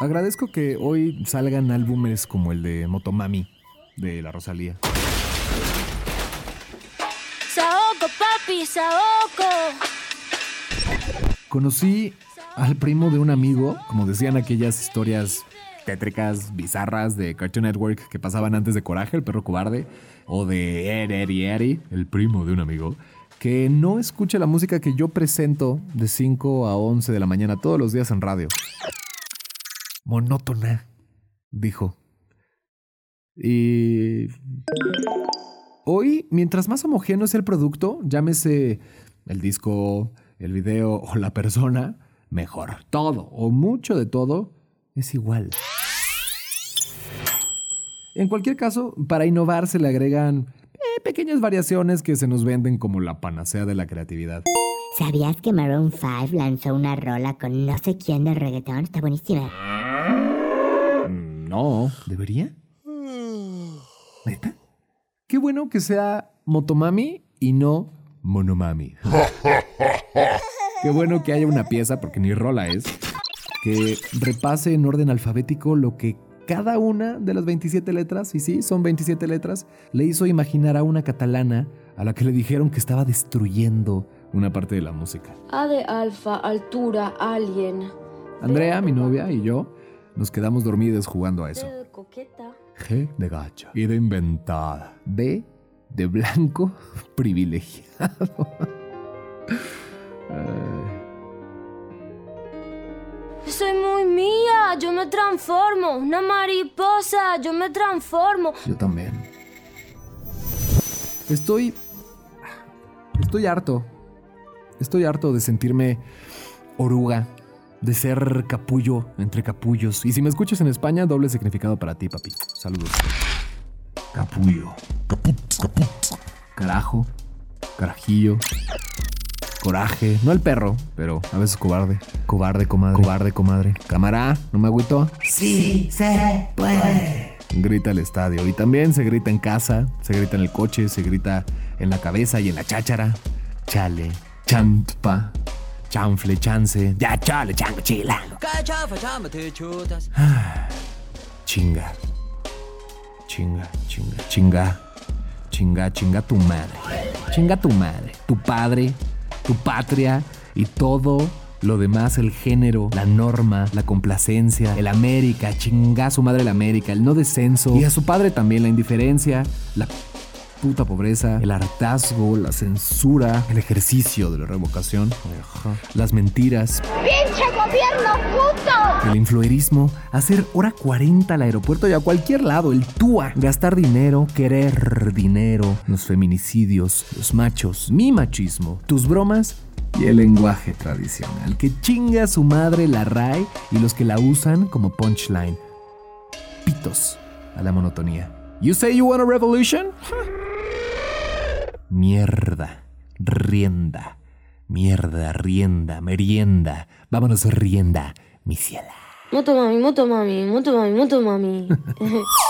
Agradezco que hoy salgan álbumes como el de Motomami de la Rosalía. Saoko, papi, Saoko. Conocí al primo de un amigo, como decían aquellas historias tétricas, bizarras de Cartoon Network que pasaban antes de Coraje, el perro cobarde, o de Ed, Eddie, Eddie, el primo de un amigo, que no escucha la música que yo presento de 5 a 11 de la mañana todos los días en radio. Monótona, dijo. Y... Hoy, mientras más homogéneo es el producto, llámese el disco, el video o la persona, mejor. Todo o mucho de todo es igual. En cualquier caso, para innovar se le agregan pequeñas variaciones que se nos venden como la panacea de la creatividad. ¿Sabías que Maroon 5 lanzó una rola con no sé quién de reggaetón? Está buenísima. No, ¿debería? ¿Neta? Qué bueno que sea Motomami y no Monomami. Qué bueno que haya una pieza, porque ni rola es, que repase en orden alfabético lo que cada una de las 27 letras, y sí, son 27 letras, le hizo imaginar a una catalana a la que le dijeron que estaba destruyendo una parte de la música. A de alfa, altura, alien. Andrea, mi novia, y yo nos quedamos dormidos jugando a eso. D de coqueta. G de gacha. Y de inventada. B de blanco privilegiado. Soy muy yo me transformo. Una mariposa, yo me transformo. Yo también. Estoy. Estoy harto. Estoy harto de sentirme oruga, de ser capullo entre capullos. Y si me escuchas en España, doble significado para ti, papi. Saludos. Capullo. Caput, caput. Carajo. Carajillo. Coraje. No el perro, pero a veces cobarde. Cobarde, comadre. Cobarde, comadre. Cámara, ¿no me agüito? Sí, se puede. grita el estadio. Y también se grita en casa, se grita en el coche, se grita en la cabeza y en la cháchara. Chale, champa, chanfle, chance. Ya chale, chango, chilango. Ah, Chinga. Chinga, chinga, chinga. Chinga, chinga tu madre. Chinga tu madre, tu padre, tu patria y todo lo demás, el género, la norma, la complacencia, el América, chinga a su madre el América, el no descenso y a su padre también la indiferencia, la puta pobreza, el hartazgo, la censura, el ejercicio de la revocación, las mentiras, ¡Pinche gobierno puto! el influerismo, hacer hora 40 al aeropuerto y a cualquier lado, el túa, gastar dinero, querer dinero, los feminicidios, los machos, mi machismo, tus bromas y el lenguaje tradicional, que chinga a su madre la RAE y los que la usan como punchline. Pitos a la monotonía. You say you want a revolution? Mierda, rienda, mierda, rienda, merienda. Vámonos, rienda, mi ciela. Moto mami, moto mami, moto mami, moto mami.